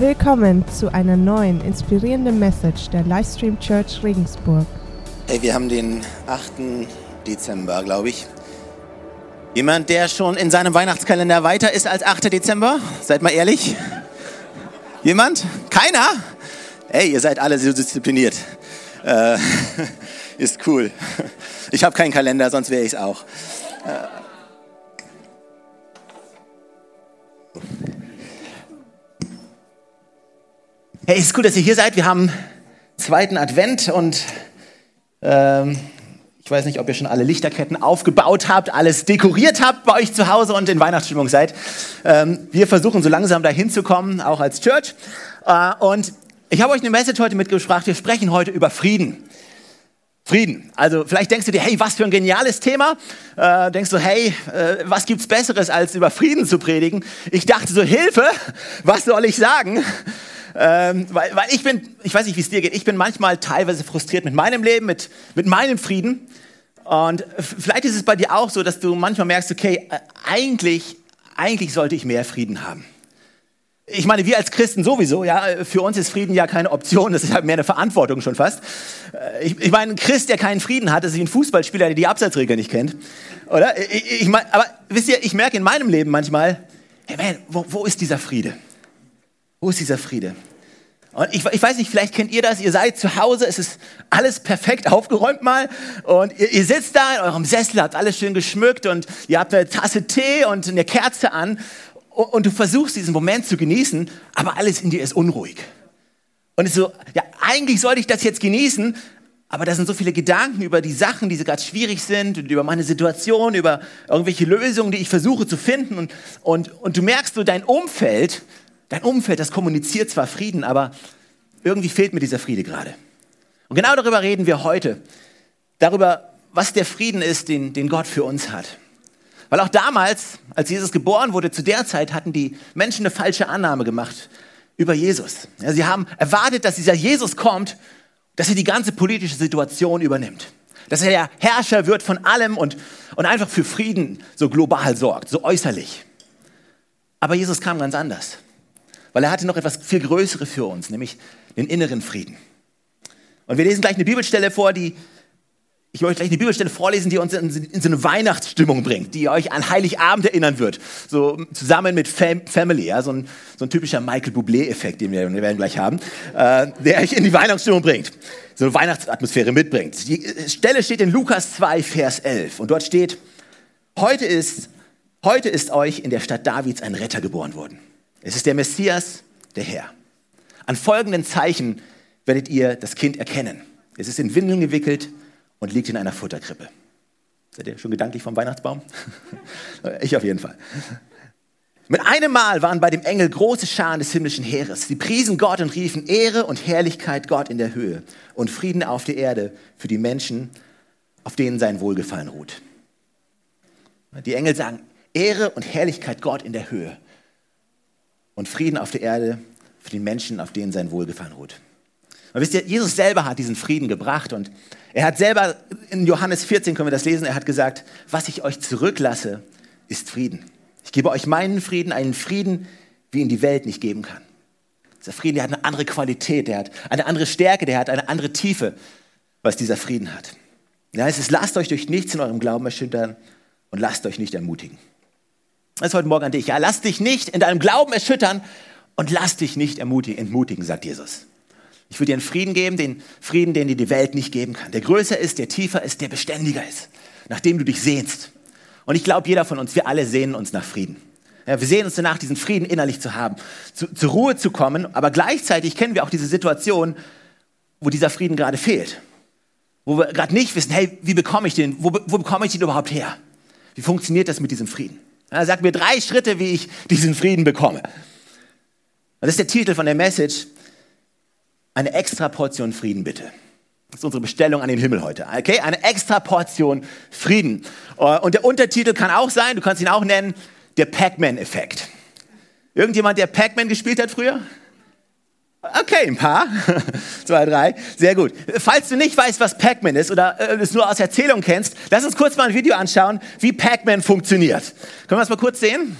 Willkommen zu einer neuen inspirierenden Message der Livestream Church Regensburg. Hey, wir haben den 8. Dezember, glaube ich. Jemand, der schon in seinem Weihnachtskalender weiter ist als 8. Dezember? Seid mal ehrlich. Jemand? Keiner? Hey, ihr seid alle so diszipliniert. Äh, ist cool. Ich habe keinen Kalender, sonst wäre ich es auch. Äh, Hey, ist gut, dass ihr hier seid. Wir haben zweiten Advent und ähm, ich weiß nicht, ob ihr schon alle Lichterketten aufgebaut habt, alles dekoriert habt bei euch zu Hause und in Weihnachtsstimmung seid. Ähm, wir versuchen so langsam dahin zu kommen, auch als Church. Äh, und ich habe euch eine Message heute mitgebracht. Wir sprechen heute über Frieden. Frieden. Also vielleicht denkst du dir, hey, was für ein geniales Thema. Äh, denkst du, hey, äh, was gibt's Besseres, als über Frieden zu predigen? Ich dachte so, Hilfe, was soll ich sagen? Ähm, weil, weil ich bin, ich weiß nicht, wie es dir geht, ich bin manchmal teilweise frustriert mit meinem Leben, mit, mit meinem Frieden. Und vielleicht ist es bei dir auch so, dass du manchmal merkst, okay, äh, eigentlich, eigentlich sollte ich mehr Frieden haben. Ich meine, wir als Christen sowieso, ja, für uns ist Frieden ja keine Option, das ist halt mehr eine Verantwortung schon fast. Äh, ich, ich meine, ein Christ, der keinen Frieden hat, ist wie ein Fußballspieler, der die Abseitsregeln nicht kennt. Oder? Ich, ich meine, aber wisst ihr, ich merke in meinem Leben manchmal, hey man, wo, wo ist dieser Friede? Wo ist dieser Friede? Und ich, ich, weiß nicht, vielleicht kennt ihr das, ihr seid zu Hause, es ist alles perfekt aufgeräumt mal und ihr, ihr, sitzt da in eurem Sessel, habt alles schön geschmückt und ihr habt eine Tasse Tee und eine Kerze an und, und du versuchst diesen Moment zu genießen, aber alles in dir ist unruhig. Und es ist so, ja, eigentlich sollte ich das jetzt genießen, aber da sind so viele Gedanken über die Sachen, die gerade schwierig sind über meine Situation, über irgendwelche Lösungen, die ich versuche zu finden und, und, und du merkst so, dein Umfeld, Dein Umfeld, das kommuniziert zwar Frieden, aber irgendwie fehlt mir dieser Friede gerade. Und genau darüber reden wir heute. Darüber, was der Frieden ist, den, den Gott für uns hat. Weil auch damals, als Jesus geboren wurde, zu der Zeit hatten die Menschen eine falsche Annahme gemacht über Jesus. Ja, sie haben erwartet, dass dieser Jesus kommt, dass er die ganze politische Situation übernimmt. Dass er der Herrscher wird von allem und, und einfach für Frieden so global sorgt, so äußerlich. Aber Jesus kam ganz anders weil er hatte noch etwas viel Größeres für uns, nämlich den inneren Frieden. Und wir lesen gleich eine Bibelstelle vor, die ich möchte gleich eine Bibelstelle vorlesen, die uns in, in, so eine Weihnachtsstimmung bringt, die euch an Heiligabend erinnern wird. So zusammen mit Fam Family, ja, so, ein, so ein typischer Michael Bublé-Effekt, den wir, wir werden gleich haben, äh, der euch in die Weihnachtsstimmung bringt, so eine Weihnachtsatmosphäre mitbringt. Die Stelle steht in Lukas 2, Vers 11 und dort steht, heute ist, heute ist euch in der Stadt Davids ein Retter geboren worden. Es ist der Messias, der Herr. An folgenden Zeichen werdet ihr das Kind erkennen. Es ist in Windeln gewickelt und liegt in einer Futterkrippe. Seid ihr schon gedanklich vom Weihnachtsbaum? ich auf jeden Fall. Mit einem Mal waren bei dem Engel große Scharen des himmlischen Heeres. Sie priesen Gott und riefen Ehre und Herrlichkeit Gott in der Höhe und Frieden auf der Erde für die Menschen, auf denen sein Wohlgefallen ruht. Die Engel sagen Ehre und Herrlichkeit Gott in der Höhe und Frieden auf der Erde für die Menschen, auf denen sein Wohlgefallen ruht. Und wisst ihr, Jesus selber hat diesen Frieden gebracht und er hat selber, in Johannes 14 können wir das lesen, er hat gesagt, was ich euch zurücklasse, ist Frieden. Ich gebe euch meinen Frieden, einen Frieden, wie ihn die Welt nicht geben kann. Dieser Frieden, der hat eine andere Qualität, der hat eine andere Stärke, der hat eine andere Tiefe, was dieser Frieden hat. Ja, es ist, lasst euch durch nichts in eurem Glauben erschüttern und lasst euch nicht ermutigen. Das ist heute Morgen an dich. Ja, lass dich nicht in deinem Glauben erschüttern und lass dich nicht entmutigen, sagt Jesus. Ich will dir einen Frieden geben, den Frieden, den dir die Welt nicht geben kann. Der größer ist, der tiefer ist, der beständiger ist, nach dem du dich sehnst. Und ich glaube, jeder von uns, wir alle sehnen uns nach Frieden. Ja, wir sehen uns danach, diesen Frieden innerlich zu haben, zu, zur Ruhe zu kommen, aber gleichzeitig kennen wir auch diese Situation, wo dieser Frieden gerade fehlt. Wo wir gerade nicht wissen, hey, wie bekomme ich den, wo, wo bekomme ich den überhaupt her? Wie funktioniert das mit diesem Frieden? Er sagt mir drei Schritte, wie ich diesen Frieden bekomme. Das ist der Titel von der Message. Eine extra Portion Frieden bitte. Das ist unsere Bestellung an den Himmel heute. Okay? Eine extra Portion Frieden. Und der Untertitel kann auch sein, du kannst ihn auch nennen, der Pac-Man-Effekt. Irgendjemand, der Pac-Man gespielt hat früher? Okay, ein paar. Zwei, drei. Sehr gut. Falls du nicht weißt, was Pac-Man ist oder äh, es nur aus Erzählung kennst, lass uns kurz mal ein Video anschauen, wie Pac-Man funktioniert. Können wir das mal kurz sehen?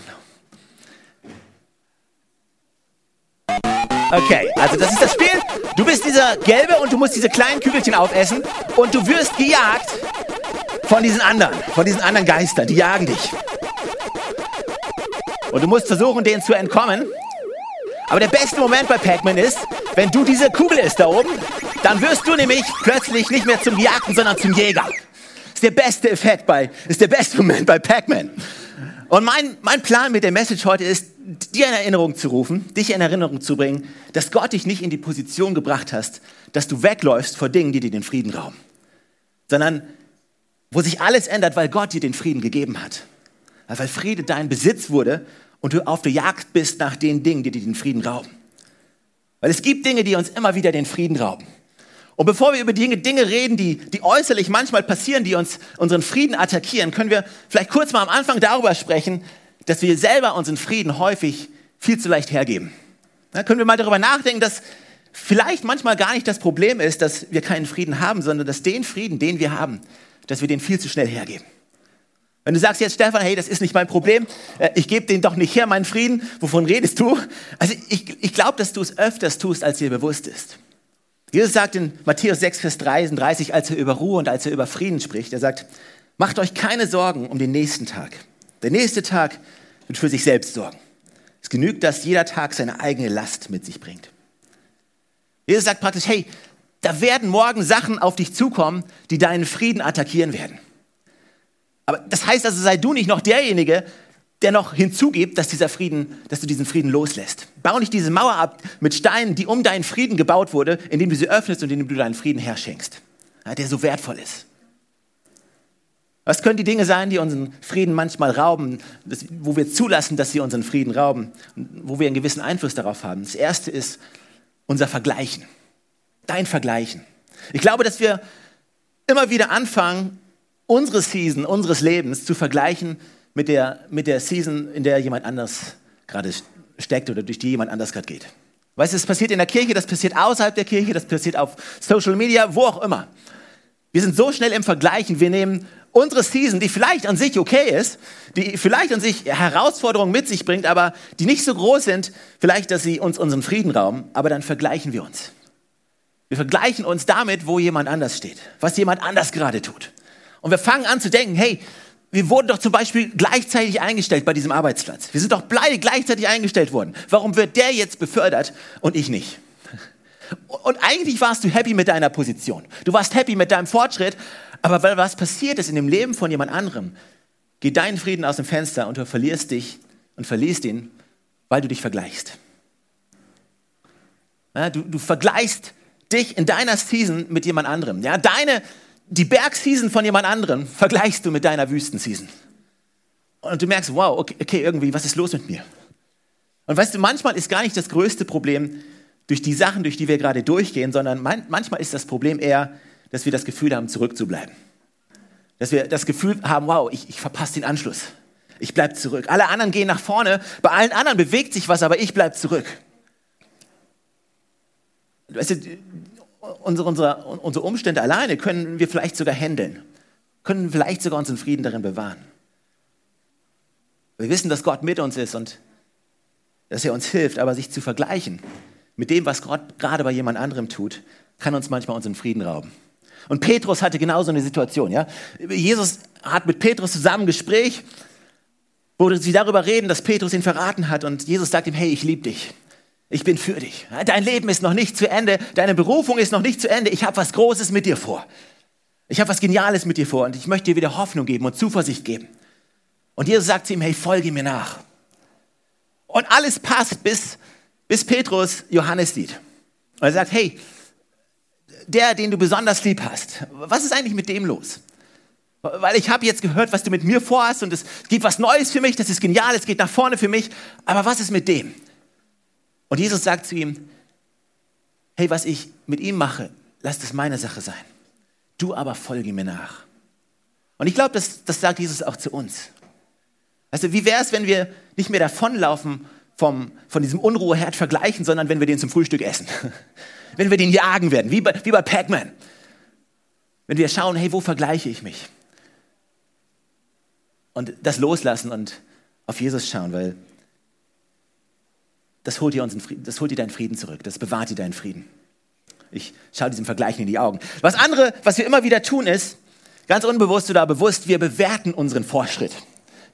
Okay, also das ist das Spiel. Du bist dieser Gelbe und du musst diese kleinen Kügelchen aufessen und du wirst gejagt von diesen anderen, von diesen anderen Geistern. Die jagen dich. Und du musst versuchen, denen zu entkommen. Aber der beste Moment bei Pac-Man ist, wenn du diese Kugel isst da oben, dann wirst du nämlich plötzlich nicht mehr zum Gejagten, sondern zum Jäger. Ist der beste Effekt bei, ist der beste Moment bei Pac-Man. Und mein, mein Plan mit der Message heute ist, dir in Erinnerung zu rufen, dich in Erinnerung zu bringen, dass Gott dich nicht in die Position gebracht hast, dass du wegläufst vor Dingen, die dir den Frieden rauben, sondern wo sich alles ändert, weil Gott dir den Frieden gegeben hat. Weil Friede dein Besitz wurde und du auf der Jagd bist nach den Dingen, die dir den Frieden rauben. Weil es gibt Dinge, die uns immer wieder den Frieden rauben. Und bevor wir über Dinge, Dinge reden, die, die äußerlich manchmal passieren, die uns unseren Frieden attackieren, können wir vielleicht kurz mal am Anfang darüber sprechen, dass wir selber unseren Frieden häufig viel zu leicht hergeben. Da können wir mal darüber nachdenken, dass vielleicht manchmal gar nicht das Problem ist, dass wir keinen Frieden haben, sondern dass den Frieden, den wir haben, dass wir den viel zu schnell hergeben. Wenn du sagst jetzt, Stefan, hey, das ist nicht mein Problem, äh, ich gebe den doch nicht her, meinen Frieden, wovon redest du? Also ich, ich glaube, dass du es öfters tust, als dir bewusst ist. Jesus sagt in Matthäus 6, Vers 33, als er über Ruhe und als er über Frieden spricht, er sagt, macht euch keine Sorgen um den nächsten Tag. Der nächste Tag wird für sich selbst sorgen. Es genügt, dass jeder Tag seine eigene Last mit sich bringt. Jesus sagt praktisch, hey, da werden morgen Sachen auf dich zukommen, die deinen Frieden attackieren werden. Aber das heißt also, sei du nicht noch derjenige, der noch hinzugibt, dass dieser Frieden, dass du diesen Frieden loslässt. Bau nicht diese Mauer ab mit Steinen, die um deinen Frieden gebaut wurde, indem du sie öffnest und indem du deinen Frieden herschenkst, der so wertvoll ist. Was können die Dinge sein, die unseren Frieden manchmal rauben, wo wir zulassen, dass sie unseren Frieden rauben, wo wir einen gewissen Einfluss darauf haben? Das erste ist unser Vergleichen. Dein Vergleichen. Ich glaube, dass wir immer wieder anfangen, unsere Season, unseres Lebens zu vergleichen mit der, mit der Season, in der jemand anders gerade steckt oder durch die jemand anders gerade geht. Weißt du, das passiert in der Kirche, das passiert außerhalb der Kirche, das passiert auf Social Media, wo auch immer. Wir sind so schnell im Vergleichen, wir nehmen unsere Season, die vielleicht an sich okay ist, die vielleicht an sich Herausforderungen mit sich bringt, aber die nicht so groß sind, vielleicht, dass sie uns unseren Frieden rauben, aber dann vergleichen wir uns. Wir vergleichen uns damit, wo jemand anders steht, was jemand anders gerade tut. Und wir fangen an zu denken, hey, wir wurden doch zum Beispiel gleichzeitig eingestellt bei diesem Arbeitsplatz. Wir sind doch beide gleichzeitig eingestellt worden. Warum wird der jetzt befördert und ich nicht? Und eigentlich warst du happy mit deiner Position. Du warst happy mit deinem Fortschritt. Aber weil was passiert ist in dem Leben von jemand anderem, geht dein Frieden aus dem Fenster und du verlierst dich und verlierst ihn, weil du dich vergleichst. Ja, du, du vergleichst dich in deiner Season mit jemand anderem. Ja, deine, die Bergseason von jemand anderem vergleichst du mit deiner Wüstenseason. Und du merkst, wow, okay, okay, irgendwie, was ist los mit mir? Und weißt du, manchmal ist gar nicht das größte Problem durch die Sachen, durch die wir gerade durchgehen, sondern man, manchmal ist das Problem eher, dass wir das Gefühl haben, zurückzubleiben. Dass wir das Gefühl haben, wow, ich, ich verpasse den Anschluss. Ich bleibe zurück. Alle anderen gehen nach vorne, bei allen anderen bewegt sich was, aber ich bleibe zurück. Weißt du, unsere, unsere, unsere Umstände alleine können wir vielleicht sogar handeln, können vielleicht sogar unseren Frieden darin bewahren. Wir wissen, dass Gott mit uns ist und dass er uns hilft, aber sich zu vergleichen mit dem, was Gott gerade bei jemand anderem tut, kann uns manchmal unseren Frieden rauben. Und Petrus hatte genauso eine Situation. Ja? Jesus hat mit Petrus zusammen ein Gespräch, wo sie darüber reden, dass Petrus ihn verraten hat. Und Jesus sagt ihm, hey, ich liebe dich. Ich bin für dich. Dein Leben ist noch nicht zu Ende. Deine Berufung ist noch nicht zu Ende. Ich habe was Großes mit dir vor. Ich habe was Geniales mit dir vor und ich möchte dir wieder Hoffnung geben und Zuversicht geben. Und Jesus sagt zu ihm, hey, folge mir nach. Und alles passt, bis, bis Petrus Johannes sieht. Und er sagt, hey, der, den du besonders lieb hast, was ist eigentlich mit dem los? Weil ich habe jetzt gehört, was du mit mir vorhast und es gibt was Neues für mich, das ist genial, es geht nach vorne für mich, aber was ist mit dem? Und Jesus sagt zu ihm, hey, was ich mit ihm mache, lass das meine Sache sein. Du aber folge mir nach. Und ich glaube, das, das sagt Jesus auch zu uns. Also wie wäre es, wenn wir nicht mehr davonlaufen vom, von diesem Unruheherd vergleichen, sondern wenn wir den zum Frühstück essen? wenn wir den jagen werden, wie bei, wie bei Pac-Man. Wenn wir schauen, hey, wo vergleiche ich mich? Und das loslassen und auf Jesus schauen, weil das holt dir, unseren Frieden, das holt dir deinen Frieden zurück, das bewahrt dir deinen Frieden. Ich schaue diesem Vergleich in die Augen. Was andere, was wir immer wieder tun, ist, ganz unbewusst oder bewusst, wir bewerten unseren Fortschritt.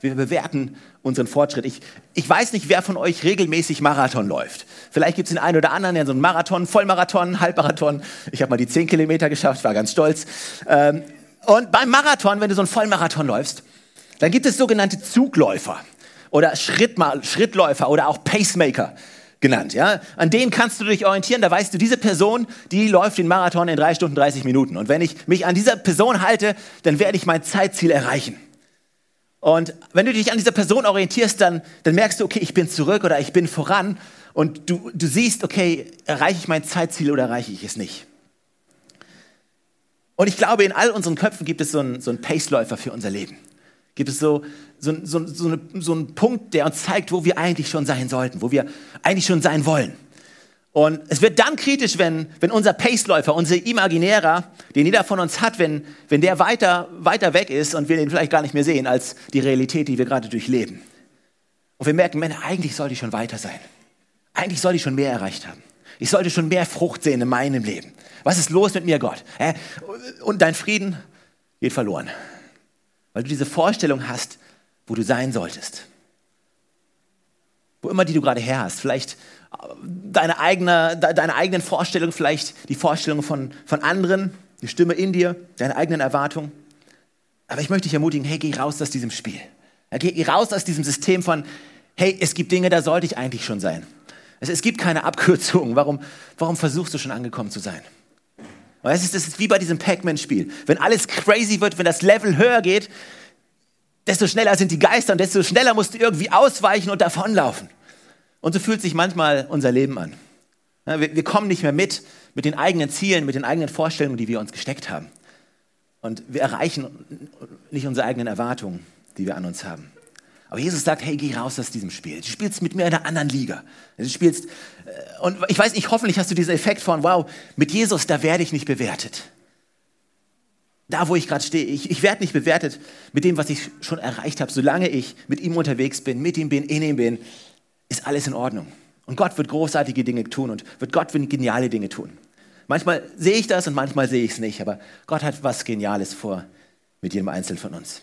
Wir bewerten unseren Fortschritt. Ich, ich weiß nicht, wer von euch regelmäßig Marathon läuft. Vielleicht gibt es den einen oder anderen, der so einen Marathon, Vollmarathon, Halbmarathon. Ich habe mal die 10 Kilometer geschafft, war ganz stolz. Ähm, und beim Marathon, wenn du so einen Vollmarathon läufst, dann gibt es sogenannte Zugläufer oder Schrittläufer oder auch Pacemaker genannt. Ja? An denen kannst du dich orientieren. Da weißt du, diese Person, die läuft den Marathon in drei Stunden 30 Minuten. Und wenn ich mich an dieser Person halte, dann werde ich mein Zeitziel erreichen. Und wenn du dich an dieser Person orientierst, dann, dann merkst du, okay, ich bin zurück oder ich bin voran. Und du, du siehst, okay, erreiche ich mein Zeitziel oder erreiche ich es nicht. Und ich glaube, in all unseren Köpfen gibt es so einen, so einen Paceläufer für unser Leben. Gibt es so, so, so, so, eine, so einen Punkt, der uns zeigt, wo wir eigentlich schon sein sollten, wo wir eigentlich schon sein wollen. Und es wird dann kritisch, wenn, wenn unser Paceläufer, unser Imaginärer, den jeder von uns hat, wenn, wenn der weiter, weiter weg ist und wir den vielleicht gar nicht mehr sehen als die Realität, die wir gerade durchleben. Und wir merken, Männer, eigentlich sollte ich schon weiter sein. Eigentlich sollte ich schon mehr erreicht haben. Ich sollte schon mehr Frucht sehen in meinem Leben. Was ist los mit mir, Gott? Und dein Frieden geht verloren. Weil du diese Vorstellung hast, wo du sein solltest. Wo immer die du gerade her hast. Vielleicht deine, eigene, deine eigenen Vorstellungen, vielleicht die Vorstellungen von, von anderen, die Stimme in dir, deine eigenen Erwartungen. Aber ich möchte dich ermutigen, hey, geh raus aus diesem Spiel. Geh raus aus diesem System von, hey, es gibt Dinge, da sollte ich eigentlich schon sein. Es, es gibt keine Abkürzung. Warum, warum versuchst du schon angekommen zu sein? Es ist, das ist wie bei diesem Pac-Man-Spiel. Wenn alles crazy wird, wenn das Level höher geht, desto schneller sind die Geister und desto schneller musst du irgendwie ausweichen und davonlaufen. Und so fühlt sich manchmal unser Leben an. wir, wir kommen nicht mehr mit mit den eigenen Zielen, mit den eigenen Vorstellungen, die wir uns gesteckt haben. Und wir erreichen nicht unsere eigenen Erwartungen, die wir an uns haben. Aber Jesus sagt, hey, geh raus aus diesem Spiel. Du spielst mit mir in einer anderen Liga. Du spielst, äh, und ich weiß nicht, hoffentlich hast du diesen Effekt von, wow, mit Jesus, da werde ich nicht bewertet. Da, wo ich gerade stehe, ich, ich werde nicht bewertet mit dem, was ich schon erreicht habe. Solange ich mit ihm unterwegs bin, mit ihm bin, in ihm bin, ist alles in Ordnung. Und Gott wird großartige Dinge tun und wird Gott wird geniale Dinge tun. Manchmal sehe ich das und manchmal sehe ich es nicht, aber Gott hat was Geniales vor mit jedem Einzelnen von uns.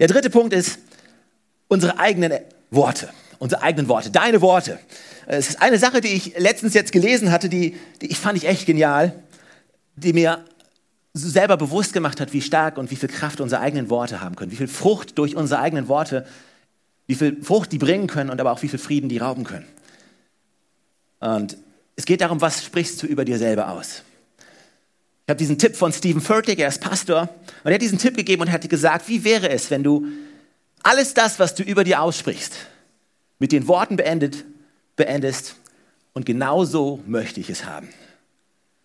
Der dritte Punkt ist unsere eigenen Worte. Unsere eigenen Worte, deine Worte. Es ist eine Sache, die ich letztens jetzt gelesen hatte, die, die ich fand ich echt genial, die mir selber bewusst gemacht hat, wie stark und wie viel Kraft unsere eigenen Worte haben können, wie viel Frucht durch unsere eigenen Worte wie viel Frucht die bringen können und aber auch wie viel Frieden die rauben können. Und es geht darum, was sprichst du über dir selber aus? Ich habe diesen Tipp von Stephen Furtick, er ist Pastor, und er hat diesen Tipp gegeben und hat gesagt, wie wäre es, wenn du alles das, was du über dir aussprichst, mit den Worten beendet, beendest und genau so möchte ich es haben.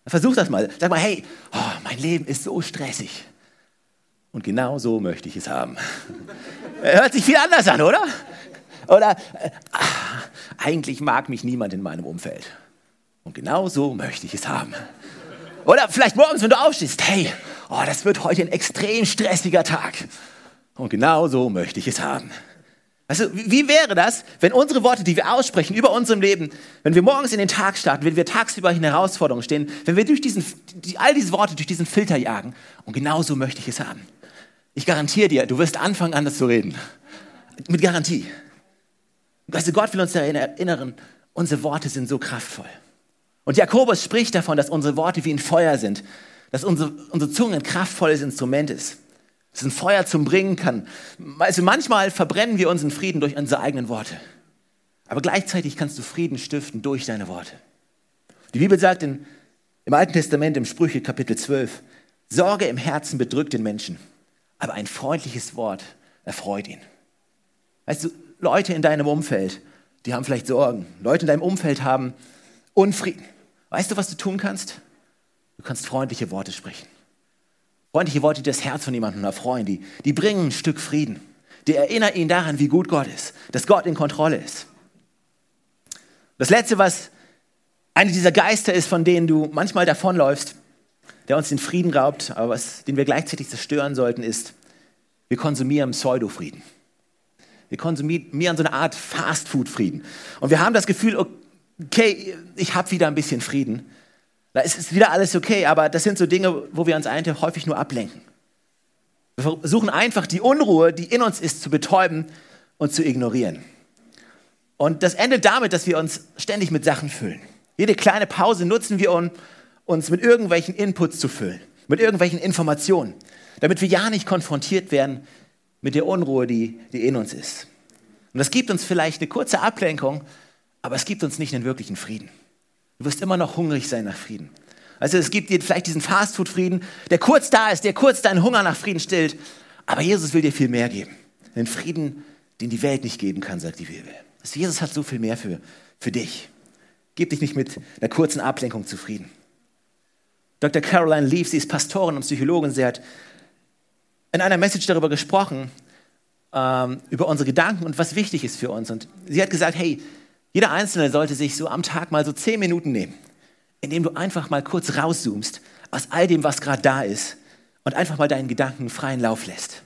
Versuch das mal. Sag mal, hey, oh, mein Leben ist so stressig. Und genau so möchte ich es haben. Hört sich viel anders an, oder? Oder äh, eigentlich mag mich niemand in meinem Umfeld. Und genau so möchte ich es haben. Oder vielleicht morgens, wenn du aufstehst, hey, oh, das wird heute ein extrem stressiger Tag. Und genau so möchte ich es haben. Also, wie wäre das, wenn unsere Worte, die wir aussprechen über unserem Leben, wenn wir morgens in den Tag starten, wenn wir tagsüber in Herausforderungen stehen, wenn wir durch diesen, die, all diese Worte durch diesen Filter jagen, und genau so möchte ich es haben. Ich garantiere dir, du wirst anfangen, anders zu reden. Mit Garantie. Du, Gott will uns daran erinnern, unsere Worte sind so kraftvoll. Und Jakobus spricht davon, dass unsere Worte wie ein Feuer sind, dass unsere, unsere Zunge ein kraftvolles Instrument ist, dass es ein Feuer zum Bringen kann. Also manchmal verbrennen wir unseren Frieden durch unsere eigenen Worte. Aber gleichzeitig kannst du Frieden stiften durch deine Worte. Die Bibel sagt in, im Alten Testament, im Sprüche Kapitel 12, Sorge im Herzen bedrückt den Menschen, aber ein freundliches Wort erfreut ihn. Weißt du, Leute in deinem Umfeld, die haben vielleicht Sorgen. Leute in deinem Umfeld haben Unfrieden. Weißt du, was du tun kannst? Du kannst freundliche Worte sprechen. Freundliche Worte, die das Herz von jemandem erfreuen, die, die bringen ein Stück Frieden. Die erinnern ihn daran, wie gut Gott ist, dass Gott in Kontrolle ist. Das Letzte, was eine dieser Geister ist, von denen du manchmal davonläufst, der uns den Frieden raubt, aber was, den wir gleichzeitig zerstören sollten, ist, wir konsumieren Pseudofrieden. Wir konsumieren so eine Art Fast-Food-Frieden. Und wir haben das Gefühl, okay, ich habe wieder ein bisschen Frieden. Da ist wieder alles okay, aber das sind so Dinge, wo wir uns eigentlich häufig nur ablenken. Wir versuchen einfach die Unruhe, die in uns ist, zu betäuben und zu ignorieren. Und das endet damit, dass wir uns ständig mit Sachen füllen. Jede kleine Pause nutzen wir, um uns mit irgendwelchen Inputs zu füllen, mit irgendwelchen Informationen, damit wir ja nicht konfrontiert werden mit der Unruhe, die, die in uns ist. Und das gibt uns vielleicht eine kurze Ablenkung, aber es gibt uns nicht einen wirklichen Frieden. Du wirst immer noch hungrig sein nach Frieden. Also es gibt dir vielleicht diesen Fastfood-Frieden, der kurz da ist, der kurz deinen Hunger nach Frieden stillt. Aber Jesus will dir viel mehr geben. Den Frieden, den die Welt nicht geben kann, sagt die Bibel. Also Jesus hat so viel mehr für, für dich. Gib dich nicht mit einer kurzen Ablenkung zufrieden. Dr. Caroline Leaf, sie ist Pastorin und Psychologin, sie hat in einer Message darüber gesprochen, ähm, über unsere Gedanken und was wichtig ist für uns. Und sie hat gesagt, hey, jeder Einzelne sollte sich so am Tag mal so zehn Minuten nehmen, indem du einfach mal kurz rauszoomst aus all dem, was gerade da ist und einfach mal deinen Gedanken freien Lauf lässt.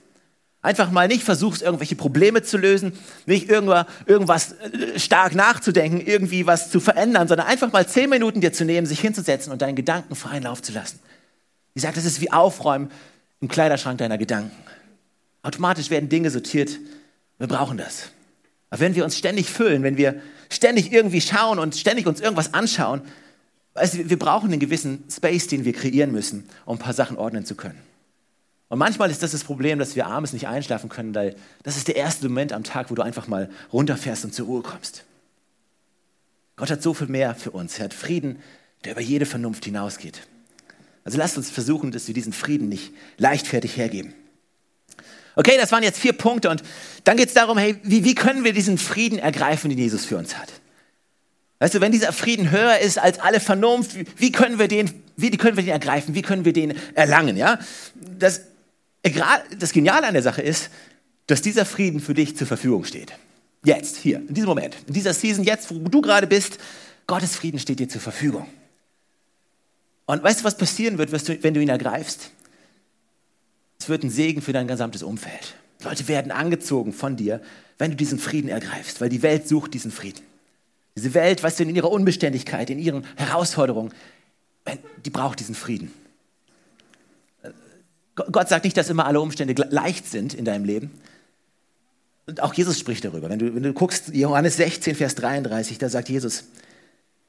Einfach mal nicht versuchst, irgendwelche Probleme zu lösen, nicht irgendwas äh, stark nachzudenken, irgendwie was zu verändern, sondern einfach mal zehn Minuten dir zu nehmen, sich hinzusetzen und deinen Gedanken freien Lauf zu lassen. Sie sagt, das ist wie Aufräumen im Kleiderschrank deiner Gedanken. Automatisch werden Dinge sortiert. Wir brauchen das. Aber wenn wir uns ständig füllen, wenn wir ständig irgendwie schauen und ständig uns irgendwas anschauen, weißt du, wir brauchen einen gewissen Space, den wir kreieren müssen, um ein paar Sachen ordnen zu können. Und manchmal ist das das Problem, dass wir abends nicht einschlafen können, weil das ist der erste Moment am Tag, wo du einfach mal runterfährst und zur Ruhe kommst. Gott hat so viel mehr für uns. Er hat Frieden, der über jede Vernunft hinausgeht. Also lasst uns versuchen, dass wir diesen Frieden nicht leichtfertig hergeben. Okay, das waren jetzt vier Punkte und dann geht es darum, hey, wie, wie können wir diesen Frieden ergreifen, den Jesus für uns hat? Weißt du, wenn dieser Frieden höher ist als alle Vernunft, wie, wie können wir den, wie können wir den ergreifen? Wie können wir den erlangen? Ja, das, das Geniale an der Sache ist, dass dieser Frieden für dich zur Verfügung steht. Jetzt, hier, in diesem Moment, in dieser Season, jetzt, wo du gerade bist, Gottes Frieden steht dir zur Verfügung. Und weißt du, was passieren wird, wenn du ihn ergreifst? Es wird ein Segen für dein gesamtes Umfeld. Leute werden angezogen von dir, wenn du diesen Frieden ergreifst, weil die Welt sucht diesen Frieden. Diese Welt, weißt du, in ihrer Unbeständigkeit, in ihren Herausforderungen, die braucht diesen Frieden. Gott sagt nicht, dass immer alle Umstände leicht sind in deinem Leben. Und auch Jesus spricht darüber. Wenn du, wenn du guckst, Johannes 16, Vers 33, da sagt Jesus,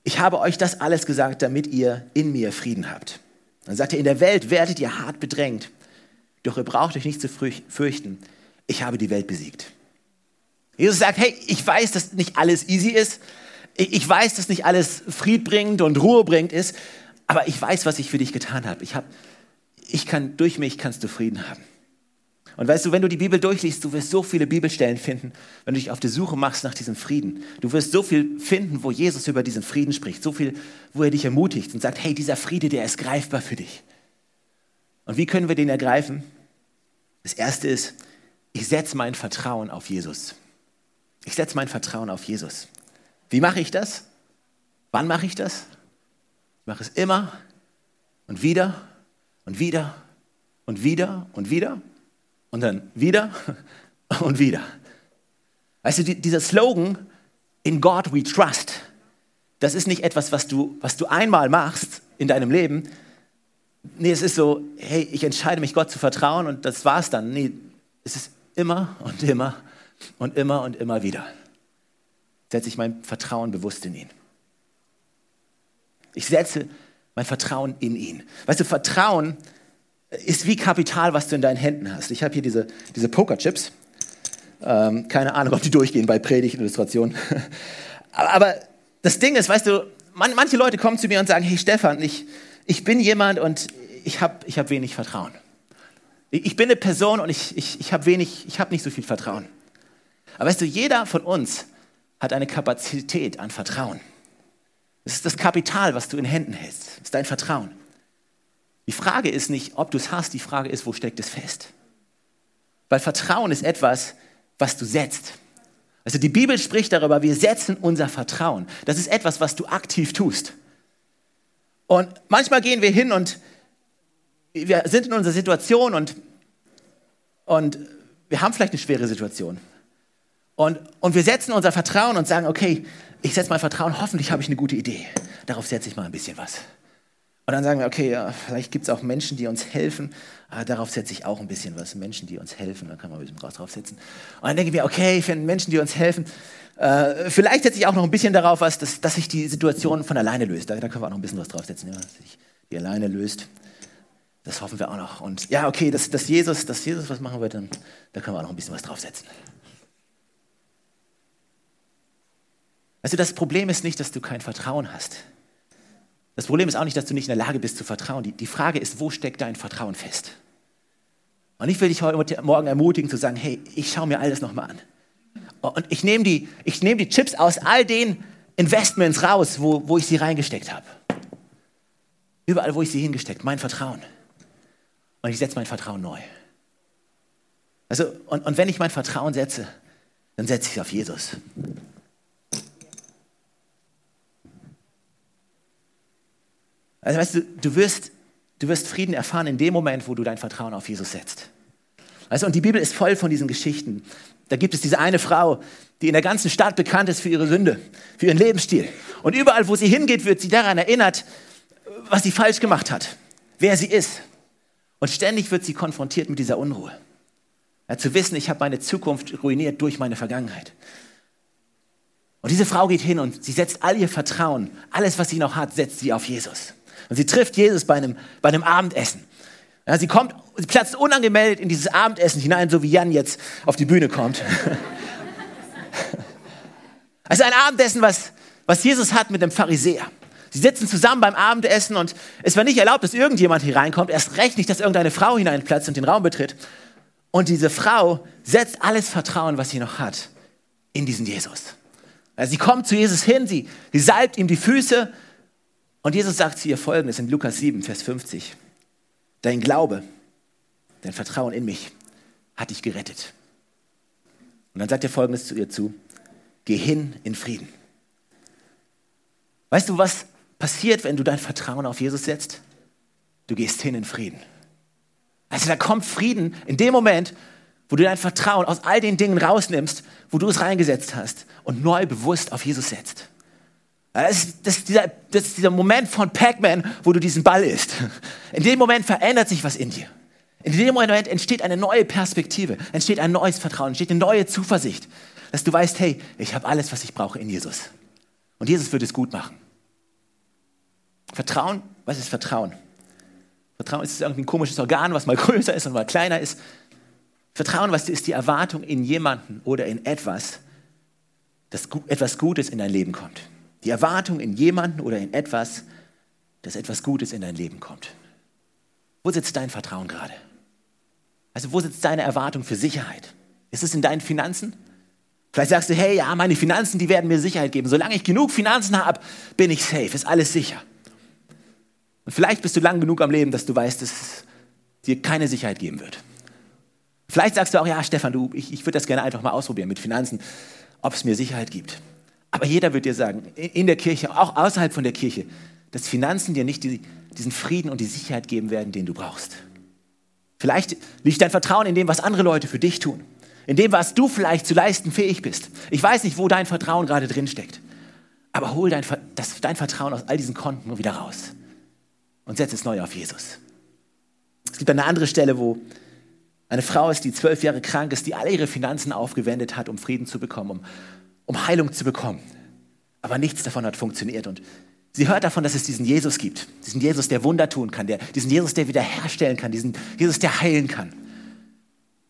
ich habe euch das alles gesagt, damit ihr in mir Frieden habt. Dann sagt er, in der Welt werdet ihr hart bedrängt, doch ihr braucht euch nicht zu fürchten. Ich habe die Welt besiegt. Jesus sagt, hey, ich weiß, dass nicht alles easy ist. Ich weiß, dass nicht alles friedbringend und ruhebringend ist. Aber ich weiß, was ich für dich getan habe. Ich, hab, ich kann, durch mich kannst du Frieden haben. Und weißt du, wenn du die Bibel durchliest, du wirst so viele Bibelstellen finden, wenn du dich auf die Suche machst nach diesem Frieden. Du wirst so viel finden, wo Jesus über diesen Frieden spricht, so viel, wo er dich ermutigt und sagt, hey, dieser Friede, der ist greifbar für dich. Und wie können wir den ergreifen? Das erste ist, ich setze mein Vertrauen auf Jesus. Ich setze mein Vertrauen auf Jesus. Wie mache ich das? Wann mache ich das? Ich mache es immer und wieder und wieder und wieder und wieder und dann wieder und wieder. Weißt du, dieser Slogan, in God we trust, das ist nicht etwas, was du, was du einmal machst in deinem Leben. Nee, es ist so, hey, ich entscheide mich Gott zu vertrauen und das war's dann. Nee, es ist immer und immer und immer und immer wieder. Setze ich mein Vertrauen bewusst in ihn. Ich setze mein Vertrauen in ihn. Weißt du, Vertrauen ist wie Kapital, was du in deinen Händen hast. Ich habe hier diese, diese Pokerchips. Ähm, keine Ahnung, ob die durchgehen bei Predigtillustrationen. Aber das Ding ist, weißt du, man, manche Leute kommen zu mir und sagen, hey Stefan, ich, ich bin jemand und ich habe ich hab wenig Vertrauen. Ich bin eine Person und ich, ich, ich habe wenig, ich habe nicht so viel Vertrauen. Aber weißt du, jeder von uns hat eine Kapazität an Vertrauen. Das ist das Kapital, was du in Händen hältst. Das ist dein Vertrauen. Die Frage ist nicht, ob du es hast, die Frage ist, wo steckt es fest? Weil Vertrauen ist etwas, was du setzt. Also die Bibel spricht darüber, wir setzen unser Vertrauen. Das ist etwas, was du aktiv tust. Und manchmal gehen wir hin und wir sind in unserer Situation und, und wir haben vielleicht eine schwere Situation. Und, und wir setzen unser Vertrauen und sagen, okay, ich setze mein Vertrauen, hoffentlich habe ich eine gute Idee. Darauf setze ich mal ein bisschen was. Und dann sagen wir, okay, ja, vielleicht gibt es auch Menschen, die uns helfen. Ah, darauf setze ich auch ein bisschen was. Menschen, die uns helfen, dann kann man ein bisschen drauf setzen. Und dann denke ich mir, okay, für Menschen, die uns helfen, äh, vielleicht setze ich auch noch ein bisschen darauf was, dass, dass sich die Situation von alleine löst. Da, da können wir auch noch ein bisschen was draufsetzen, ja, dass sich die alleine löst. Das hoffen wir auch noch. Und ja, okay, dass, dass, Jesus, dass Jesus was machen wird, dann, da können wir auch noch ein bisschen was draufsetzen. Also das Problem ist nicht, dass du kein Vertrauen hast. Das Problem ist auch nicht, dass du nicht in der Lage bist zu vertrauen. Die, die Frage ist, wo steckt dein Vertrauen fest? Und ich will dich heute Morgen ermutigen zu sagen, hey, ich schaue mir alles nochmal an. Und ich nehme die, nehm die Chips aus all den Investments raus, wo, wo ich sie reingesteckt habe. Überall, wo ich sie hingesteckt, mein Vertrauen. Und ich setze mein Vertrauen neu. Also, und, und wenn ich mein Vertrauen setze, dann setze ich es auf Jesus. Also weißt du, du wirst, du wirst Frieden erfahren in dem Moment, wo du dein Vertrauen auf Jesus setzt. Also, und die Bibel ist voll von diesen Geschichten. Da gibt es diese eine Frau, die in der ganzen Stadt bekannt ist für ihre Sünde, für ihren Lebensstil. Und überall, wo sie hingeht, wird sie daran erinnert, was sie falsch gemacht hat, wer sie ist. Und ständig wird sie konfrontiert mit dieser Unruhe. Ja, zu wissen, ich habe meine Zukunft ruiniert durch meine Vergangenheit. Und diese Frau geht hin und sie setzt all ihr Vertrauen, alles, was sie noch hat, setzt sie auf Jesus. Und sie trifft Jesus bei einem, bei einem Abendessen. Ja, sie kommt, sie platzt unangemeldet in dieses Abendessen hinein, so wie Jan jetzt auf die Bühne kommt. also ein Abendessen, was, was Jesus hat mit dem Pharisäer. Sie sitzen zusammen beim Abendessen und es war nicht erlaubt, dass irgendjemand hier reinkommt, erst recht nicht, dass irgendeine Frau hineinplatzt und den Raum betritt. Und diese Frau setzt alles Vertrauen, was sie noch hat, in diesen Jesus. Also sie kommt zu Jesus hin, sie, sie salbt ihm die Füße und Jesus sagt zu ihr folgendes in Lukas 7, Vers 50. Dein Glaube, dein Vertrauen in mich hat dich gerettet. Und dann sagt er folgendes zu ihr zu, geh hin in Frieden. Weißt du, was passiert, wenn du dein Vertrauen auf Jesus setzt? Du gehst hin in Frieden. Also da kommt Frieden in dem Moment, wo du dein Vertrauen aus all den Dingen rausnimmst, wo du es reingesetzt hast und neu bewusst auf Jesus setzt. Das ist, das, ist dieser, das ist dieser Moment von Pac-Man, wo du diesen Ball isst. In dem Moment verändert sich was in dir. In dem Moment entsteht eine neue Perspektive, entsteht ein neues Vertrauen, entsteht eine neue Zuversicht, dass du weißt, hey, ich habe alles, was ich brauche in Jesus. Und Jesus wird es gut machen. Vertrauen, was ist Vertrauen? Vertrauen ist irgendwie ein komisches Organ, was mal größer ist und mal kleiner ist. Vertrauen, was ist die Erwartung in jemanden oder in etwas, dass etwas Gutes in dein Leben kommt. Die Erwartung in jemanden oder in etwas, dass etwas Gutes in dein Leben kommt. Wo sitzt dein Vertrauen gerade? Also wo sitzt deine Erwartung für Sicherheit? Ist es in deinen Finanzen? Vielleicht sagst du, hey, ja, meine Finanzen, die werden mir Sicherheit geben. Solange ich genug Finanzen habe, bin ich safe, ist alles sicher. Und vielleicht bist du lang genug am Leben, dass du weißt, dass es dir keine Sicherheit geben wird. Vielleicht sagst du auch, ja, Stefan, du, ich, ich würde das gerne einfach mal ausprobieren mit Finanzen, ob es mir Sicherheit gibt. Aber jeder wird dir sagen, in der Kirche, auch außerhalb von der Kirche, dass Finanzen dir nicht die, diesen Frieden und die Sicherheit geben werden, den du brauchst. Vielleicht liegt dein Vertrauen in dem, was andere Leute für dich tun. In dem, was du vielleicht zu leisten fähig bist. Ich weiß nicht, wo dein Vertrauen gerade drin steckt. Aber hol dein, das, dein Vertrauen aus all diesen Konten wieder raus. Und setz es neu auf Jesus. Es gibt eine andere Stelle, wo eine Frau ist, die zwölf Jahre krank ist, die alle ihre Finanzen aufgewendet hat, um Frieden zu bekommen, um um Heilung zu bekommen. Aber nichts davon hat funktioniert. Und sie hört davon, dass es diesen Jesus gibt. Diesen Jesus, der Wunder tun kann. Der, diesen Jesus, der wiederherstellen kann. Diesen Jesus, der heilen kann.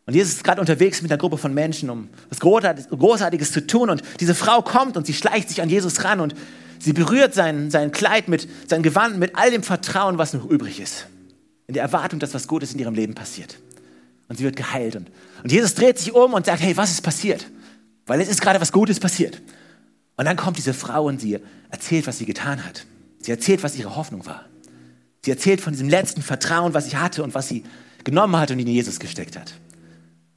Und Jesus ist gerade unterwegs mit einer Gruppe von Menschen, um was Großartiges zu tun. Und diese Frau kommt und sie schleicht sich an Jesus ran und sie berührt sein, sein Kleid mit sein Gewand, mit all dem Vertrauen, was noch übrig ist. In der Erwartung, dass was Gutes in ihrem Leben passiert. Und sie wird geheilt. Und, und Jesus dreht sich um und sagt, hey, was ist passiert? Weil es ist gerade was Gutes passiert. Und dann kommt diese Frau und sie erzählt, was sie getan hat. Sie erzählt, was ihre Hoffnung war. Sie erzählt von diesem letzten Vertrauen, was sie hatte und was sie genommen hat und in Jesus gesteckt hat.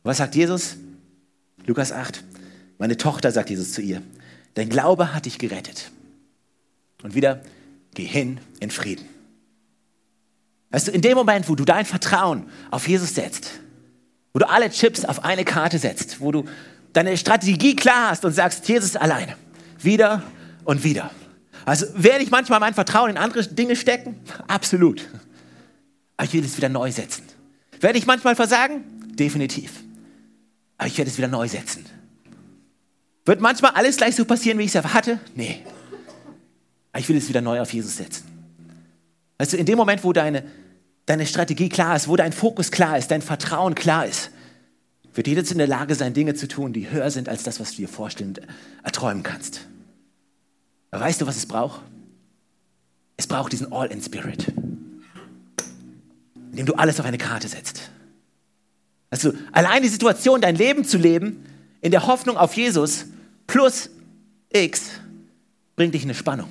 Und was sagt Jesus? Lukas 8. Meine Tochter, sagt Jesus zu ihr, dein Glaube hat dich gerettet. Und wieder, geh hin in Frieden. Weißt du, in dem Moment, wo du dein Vertrauen auf Jesus setzt, wo du alle Chips auf eine Karte setzt, wo du deine Strategie klar hast und sagst, Jesus alleine. Wieder und wieder. Also werde ich manchmal mein Vertrauen in andere Dinge stecken? Absolut. Aber ich will es wieder neu setzen. Werde ich manchmal versagen? Definitiv. Aber ich werde es wieder neu setzen. Wird manchmal alles gleich so passieren, wie ich es erwarte? Nee. Aber ich will es wieder neu auf Jesus setzen. Also in dem Moment, wo deine, deine Strategie klar ist, wo dein Fokus klar ist, dein Vertrauen klar ist, wird jeder in der Lage sein, Dinge zu tun, die höher sind als das, was du dir vorstellen und erträumen kannst. Aber weißt du, was es braucht? Es braucht diesen All-in-Spirit, in dem du alles auf eine Karte setzt. Also allein die Situation, dein Leben zu leben, in der Hoffnung auf Jesus, plus X, bringt dich in eine Spannung.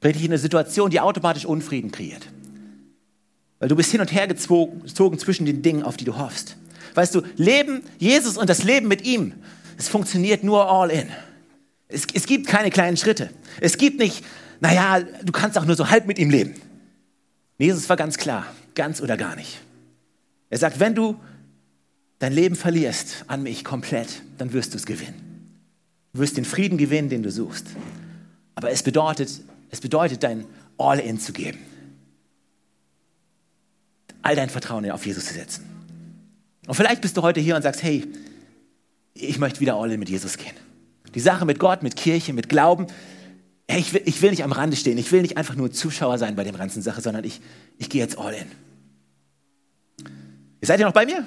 Bringt dich in eine Situation, die automatisch Unfrieden kreiert. Weil du bist hin und her gezogen zwischen den Dingen, auf die du hoffst. Weißt du, Leben, Jesus und das Leben mit ihm, es funktioniert nur all in. Es, es gibt keine kleinen Schritte. Es gibt nicht, naja, du kannst auch nur so halb mit ihm leben. Jesus war ganz klar, ganz oder gar nicht. Er sagt, wenn du dein Leben verlierst an mich komplett, dann wirst du es gewinnen. Du wirst den Frieden gewinnen, den du suchst. Aber es bedeutet, es bedeutet, dein All-In zu geben. All dein Vertrauen auf Jesus zu setzen. Und vielleicht bist du heute hier und sagst, hey, ich möchte wieder All-In mit Jesus gehen. Die Sache mit Gott, mit Kirche, mit Glauben. Hey, ich will, ich will nicht am Rande stehen. Ich will nicht einfach nur Zuschauer sein bei der ganzen Sache, sondern ich, ich gehe jetzt All-In. Ihr seid ja noch bei mir?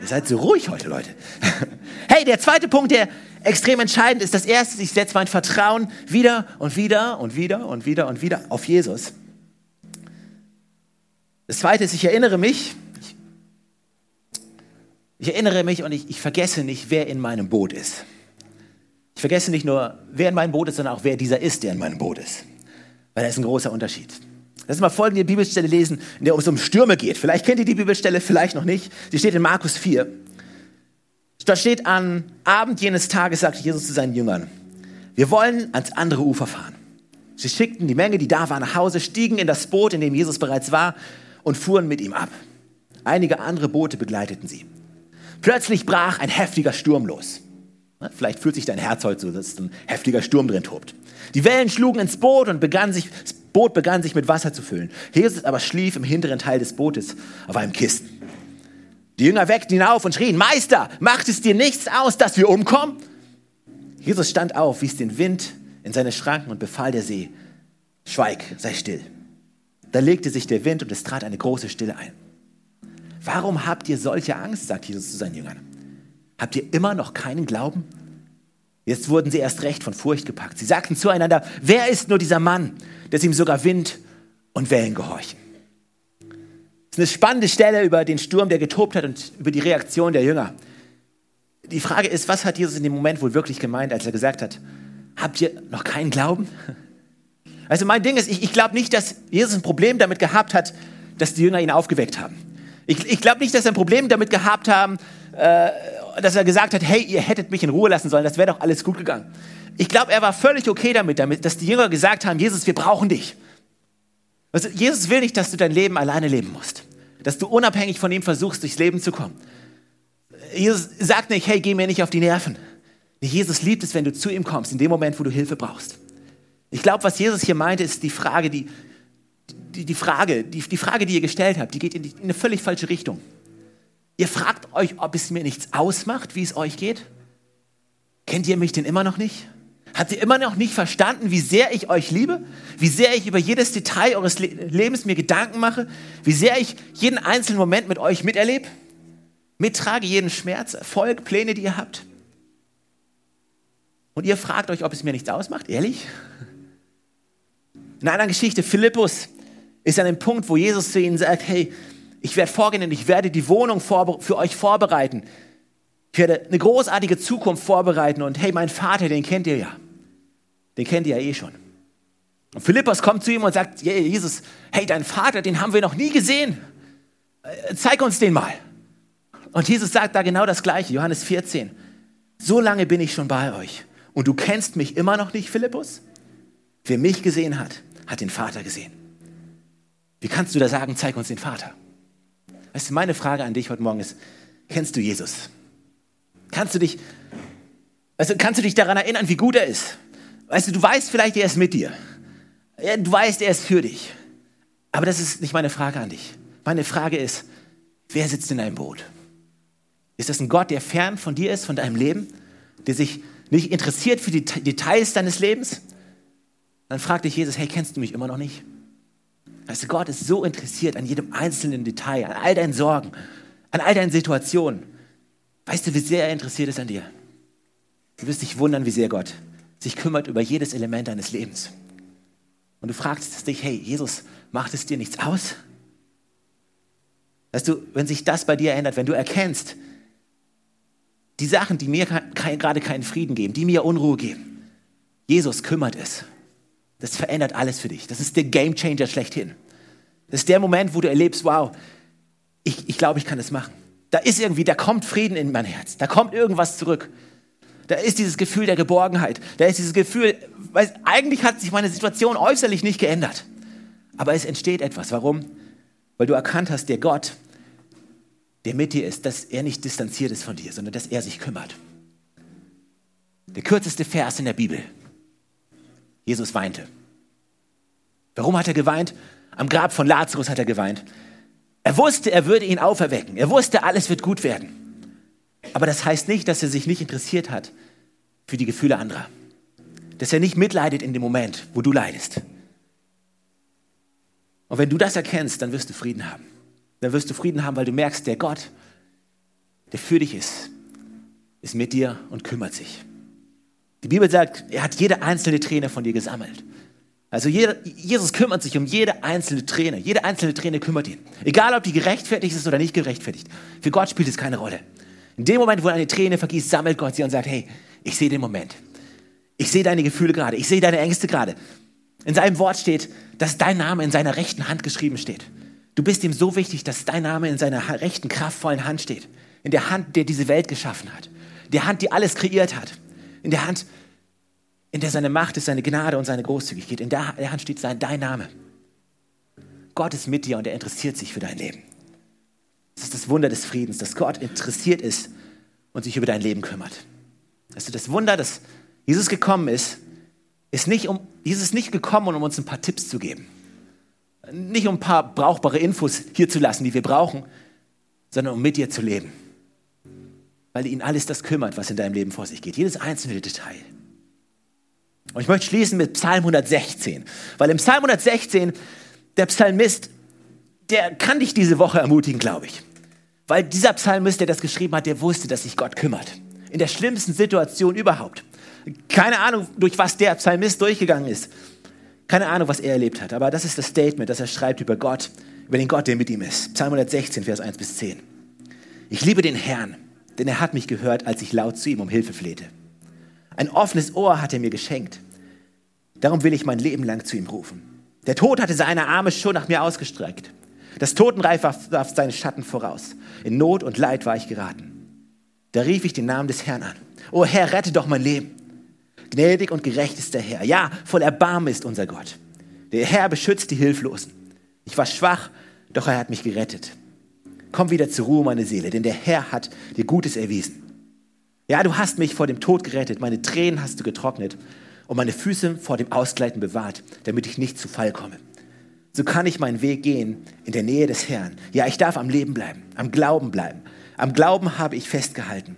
Ihr seid so ruhig heute, Leute. Hey, der zweite Punkt, der extrem entscheidend ist, das erste, ich setze mein Vertrauen wieder und wieder und wieder und wieder und wieder auf Jesus. Das zweite ist, ich erinnere mich, ich, erinnere mich und ich, ich vergesse nicht, wer in meinem Boot ist. Ich vergesse nicht nur, wer in meinem Boot ist, sondern auch, wer dieser ist, der in meinem Boot ist. Weil da ist ein großer Unterschied. Lass uns mal folgende Bibelstelle lesen, in der es um Stürme geht. Vielleicht kennt ihr die Bibelstelle, vielleicht noch nicht. Sie steht in Markus 4. Da steht, am Abend jenes Tages sagte Jesus zu seinen Jüngern, wir wollen ans andere Ufer fahren. Sie schickten die Menge, die da war, nach Hause, stiegen in das Boot, in dem Jesus bereits war, und fuhren mit ihm ab. Einige andere Boote begleiteten sie. Plötzlich brach ein heftiger Sturm los. Vielleicht fühlt sich dein Herz heute so, dass ein heftiger Sturm drin tobt. Die Wellen schlugen ins Boot und begann sich, das Boot begann sich mit Wasser zu füllen. Jesus aber schlief im hinteren Teil des Bootes auf einem Kissen. Die Jünger weckten ihn auf und schrien, Meister, macht es dir nichts aus, dass wir umkommen? Jesus stand auf, wies den Wind in seine Schranken und befahl der See, schweig, sei still. Da legte sich der Wind und es trat eine große Stille ein. Warum habt ihr solche Angst, sagt Jesus zu seinen Jüngern. Habt ihr immer noch keinen Glauben? Jetzt wurden sie erst recht von Furcht gepackt. Sie sagten zueinander, wer ist nur dieser Mann, dass ihm sogar Wind und Wellen gehorchen? Das ist eine spannende Stelle über den Sturm, der getobt hat und über die Reaktion der Jünger. Die Frage ist, was hat Jesus in dem Moment wohl wirklich gemeint, als er gesagt hat, habt ihr noch keinen Glauben? Also mein Ding ist, ich, ich glaube nicht, dass Jesus ein Problem damit gehabt hat, dass die Jünger ihn aufgeweckt haben. Ich, ich glaube nicht, dass er ein Problem damit gehabt haben, äh, dass er gesagt hat, hey, ihr hättet mich in Ruhe lassen sollen, das wäre doch alles gut gegangen. Ich glaube, er war völlig okay damit, damit, dass die Jünger gesagt haben, Jesus, wir brauchen dich. Also, Jesus will nicht, dass du dein Leben alleine leben musst. Dass du unabhängig von ihm versuchst, durchs Leben zu kommen. Jesus sagt nicht, hey, geh mir nicht auf die Nerven. Jesus liebt es, wenn du zu ihm kommst, in dem Moment, wo du Hilfe brauchst. Ich glaube, was Jesus hier meinte, ist die Frage, die, die, die Frage, die, die Frage, die ihr gestellt habt, die geht in, die, in eine völlig falsche Richtung. Ihr fragt euch, ob es mir nichts ausmacht, wie es euch geht? Kennt ihr mich denn immer noch nicht? Habt ihr immer noch nicht verstanden, wie sehr ich euch liebe? Wie sehr ich über jedes Detail eures Lebens mir Gedanken mache? Wie sehr ich jeden einzelnen Moment mit euch miterlebe? Mittrage jeden Schmerz, Erfolg, Pläne, die ihr habt? Und ihr fragt euch, ob es mir nichts ausmacht? Ehrlich? In einer Geschichte, Philippus ist an dem Punkt, wo Jesus zu ihnen sagt, hey, ich werde vorgehen und ich werde die Wohnung für euch vorbereiten. Ich werde eine großartige Zukunft vorbereiten und hey, mein Vater, den kennt ihr ja. Den kennt ihr ja eh schon. Und Philippus kommt zu ihm und sagt, Jesus, hey, dein Vater, den haben wir noch nie gesehen. Äh, zeig uns den mal. Und Jesus sagt da genau das Gleiche, Johannes 14. So lange bin ich schon bei euch und du kennst mich immer noch nicht, Philippus? Wer mich gesehen hat, hat den Vater gesehen. Wie kannst du da sagen, zeig uns den Vater? Weißt du, meine Frage an dich heute Morgen ist, kennst du Jesus? Kannst du dich Also kannst du dich daran erinnern, wie gut er ist? Weißt du, du weißt vielleicht, er ist mit dir. Du weißt, er ist für dich. Aber das ist nicht meine Frage an dich. Meine Frage ist, wer sitzt in deinem Boot? Ist das ein Gott, der fern von dir ist, von deinem Leben, der sich nicht interessiert für die Details deines Lebens? Dann fragt dich Jesus, hey, kennst du mich immer noch nicht? Weißt du, Gott ist so interessiert an jedem einzelnen Detail, an all deinen Sorgen, an all deinen Situationen. Weißt du, wie sehr er interessiert ist an dir? Du wirst dich wundern, wie sehr Gott sich kümmert über jedes Element deines Lebens. Und du fragst dich, hey, Jesus, macht es dir nichts aus? Weißt du, wenn sich das bei dir ändert, wenn du erkennst, die Sachen, die mir kein, gerade keinen Frieden geben, die mir Unruhe geben, Jesus kümmert es. Das verändert alles für dich. Das ist der Game Changer schlechthin. Das ist der Moment, wo du erlebst, wow, ich, ich glaube, ich kann das machen. Da ist irgendwie, da kommt Frieden in mein Herz. Da kommt irgendwas zurück. Da ist dieses Gefühl der Geborgenheit. Da ist dieses Gefühl, weil eigentlich hat sich meine Situation äußerlich nicht geändert. Aber es entsteht etwas. Warum? Weil du erkannt hast, der Gott, der mit dir ist, dass er nicht distanziert ist von dir, sondern dass er sich kümmert. Der kürzeste Vers in der Bibel. Jesus weinte. Warum hat er geweint? Am Grab von Lazarus hat er geweint. Er wusste, er würde ihn auferwecken. Er wusste, alles wird gut werden. Aber das heißt nicht, dass er sich nicht interessiert hat für die Gefühle anderer. Dass er nicht mitleidet in dem Moment, wo du leidest. Und wenn du das erkennst, dann wirst du Frieden haben. Dann wirst du Frieden haben, weil du merkst, der Gott, der für dich ist, ist mit dir und kümmert sich. Die Bibel sagt, er hat jede einzelne Träne von dir gesammelt. Also jeder, Jesus kümmert sich um jede einzelne Träne. Jede einzelne Träne kümmert ihn. Egal, ob die gerechtfertigt ist oder nicht gerechtfertigt. Für Gott spielt es keine Rolle. In dem Moment, wo eine Träne vergießt, sammelt Gott sie und sagt, hey, ich sehe den Moment. Ich sehe deine Gefühle gerade. Ich sehe deine Ängste gerade. In seinem Wort steht, dass dein Name in seiner rechten Hand geschrieben steht. Du bist ihm so wichtig, dass dein Name in seiner rechten, kraftvollen Hand steht. In der Hand, der diese Welt geschaffen hat. Der Hand, die alles kreiert hat in der Hand, in der seine Macht ist, seine Gnade und seine Großzügigkeit. In der Hand steht sein, dein Name. Gott ist mit dir und er interessiert sich für dein Leben. Das ist das Wunder des Friedens, dass Gott interessiert ist und sich über dein Leben kümmert. Also das Wunder, dass Jesus gekommen ist, ist nicht um, Jesus ist nicht gekommen, um uns ein paar Tipps zu geben. Nicht um ein paar brauchbare Infos hier zu lassen, die wir brauchen, sondern um mit dir zu leben weil ihn alles das kümmert, was in deinem Leben vor sich geht. Jedes einzelne Detail. Und ich möchte schließen mit Psalm 116, weil im Psalm 116 der Psalmist, der kann dich diese Woche ermutigen, glaube ich. Weil dieser Psalmist, der das geschrieben hat, der wusste, dass sich Gott kümmert. In der schlimmsten Situation überhaupt. Keine Ahnung, durch was der Psalmist durchgegangen ist. Keine Ahnung, was er erlebt hat. Aber das ist das Statement, das er schreibt über Gott, über den Gott, der mit ihm ist. Psalm 116, Vers 1 bis 10. Ich liebe den Herrn denn er hat mich gehört, als ich laut zu ihm um Hilfe flehte. Ein offenes Ohr hat er mir geschenkt. Darum will ich mein Leben lang zu ihm rufen. Der Tod hatte seine Arme schon nach mir ausgestreckt. Das Totenreif warf seinen Schatten voraus. In Not und Leid war ich geraten. Da rief ich den Namen des Herrn an. O Herr, rette doch mein Leben. Gnädig und gerecht ist der Herr. Ja, voll Erbarmen ist unser Gott. Der Herr beschützt die Hilflosen. Ich war schwach, doch er hat mich gerettet. Komm wieder zur Ruhe, meine Seele, denn der Herr hat dir Gutes erwiesen. Ja, du hast mich vor dem Tod gerettet, meine Tränen hast du getrocknet und meine Füße vor dem Ausgleiten bewahrt, damit ich nicht zu Fall komme. So kann ich meinen Weg gehen in der Nähe des Herrn. Ja, ich darf am Leben bleiben, am Glauben bleiben. Am Glauben habe ich festgehalten.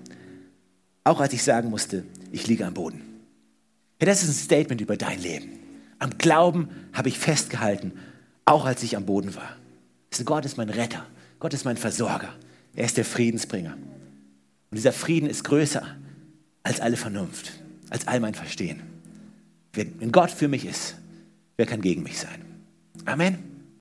Auch als ich sagen musste, ich liege am Boden. Ja, das ist ein Statement über dein Leben. Am Glauben habe ich festgehalten, auch als ich am Boden war. Gott ist mein Retter. Gott ist mein Versorger. Er ist der Friedensbringer. Und dieser Frieden ist größer als alle Vernunft, als all mein Verstehen. Wenn Gott für mich ist, wer kann gegen mich sein? Amen.